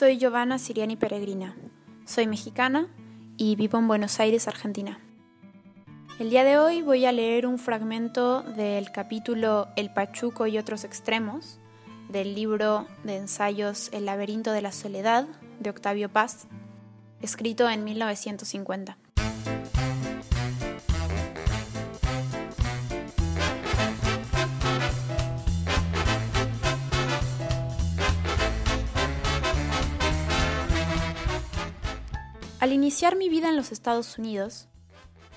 Soy Giovanna Siriani Peregrina. Soy mexicana y vivo en Buenos Aires, Argentina. El día de hoy voy a leer un fragmento del capítulo El Pachuco y otros extremos del libro de ensayos El laberinto de la soledad de Octavio Paz, escrito en 1950. Al iniciar mi vida en los Estados Unidos,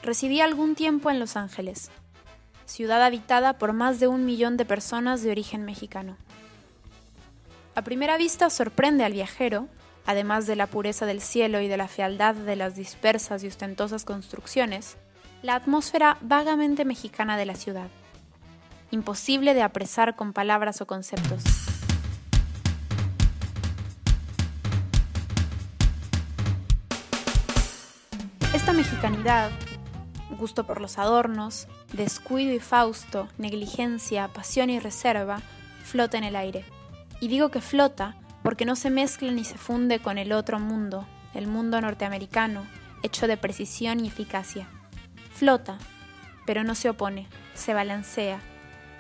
residí algún tiempo en Los Ángeles, ciudad habitada por más de un millón de personas de origen mexicano. A primera vista sorprende al viajero, además de la pureza del cielo y de la fealdad de las dispersas y ostentosas construcciones, la atmósfera vagamente mexicana de la ciudad, imposible de apresar con palabras o conceptos. Esta mexicanidad, gusto por los adornos, descuido y fausto, negligencia, pasión y reserva, flota en el aire. Y digo que flota porque no se mezcla ni se funde con el otro mundo, el mundo norteamericano, hecho de precisión y eficacia. Flota, pero no se opone, se balancea,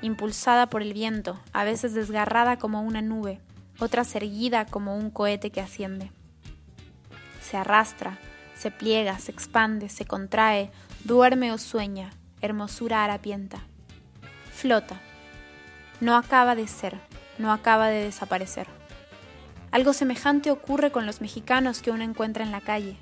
impulsada por el viento, a veces desgarrada como una nube, otras erguida como un cohete que asciende. Se arrastra, se pliega, se expande, se contrae, duerme o sueña, hermosura harapienta. Flota. No acaba de ser, no acaba de desaparecer. Algo semejante ocurre con los mexicanos que uno encuentra en la calle.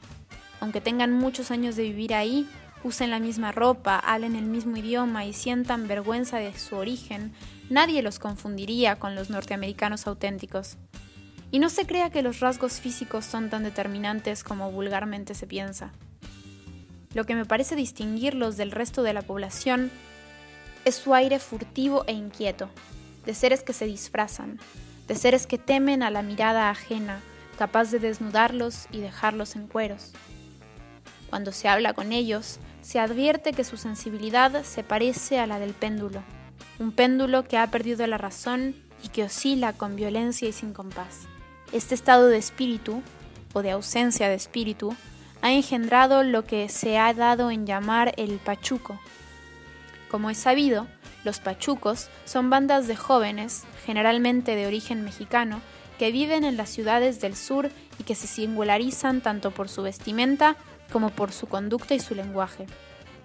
Aunque tengan muchos años de vivir ahí, usen la misma ropa, hablen el mismo idioma y sientan vergüenza de su origen, nadie los confundiría con los norteamericanos auténticos. Y no se crea que los rasgos físicos son tan determinantes como vulgarmente se piensa. Lo que me parece distinguirlos del resto de la población es su aire furtivo e inquieto, de seres que se disfrazan, de seres que temen a la mirada ajena, capaz de desnudarlos y dejarlos en cueros. Cuando se habla con ellos, se advierte que su sensibilidad se parece a la del péndulo, un péndulo que ha perdido la razón y que oscila con violencia y sin compás. Este estado de espíritu, o de ausencia de espíritu, ha engendrado lo que se ha dado en llamar el pachuco. Como es sabido, los pachucos son bandas de jóvenes, generalmente de origen mexicano, que viven en las ciudades del sur y que se singularizan tanto por su vestimenta como por su conducta y su lenguaje.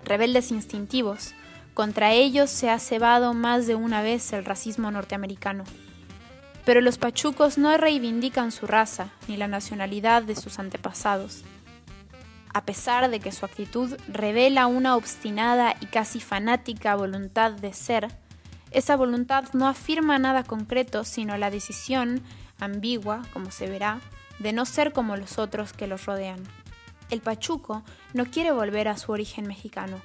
Rebeldes instintivos, contra ellos se ha cebado más de una vez el racismo norteamericano. Pero los pachucos no reivindican su raza ni la nacionalidad de sus antepasados. A pesar de que su actitud revela una obstinada y casi fanática voluntad de ser, esa voluntad no afirma nada concreto sino la decisión, ambigua, como se verá, de no ser como los otros que los rodean. El pachuco no quiere volver a su origen mexicano.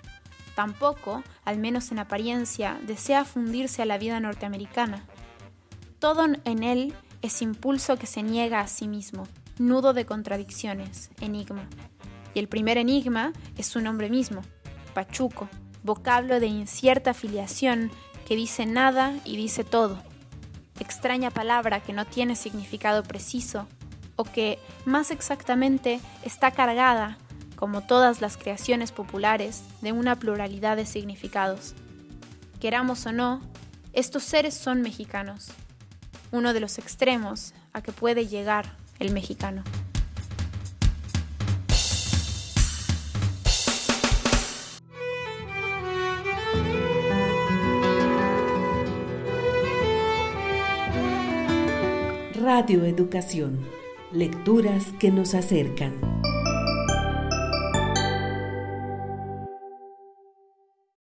Tampoco, al menos en apariencia, desea fundirse a la vida norteamericana. Todo en él es impulso que se niega a sí mismo, nudo de contradicciones, enigma. Y el primer enigma es su nombre mismo, Pachuco, vocablo de incierta filiación que dice nada y dice todo. Extraña palabra que no tiene significado preciso, o que, más exactamente, está cargada, como todas las creaciones populares, de una pluralidad de significados. Queramos o no, estos seres son mexicanos, uno de los extremos a que puede llegar el mexicano. Radio Educación. Lecturas que nos acercan.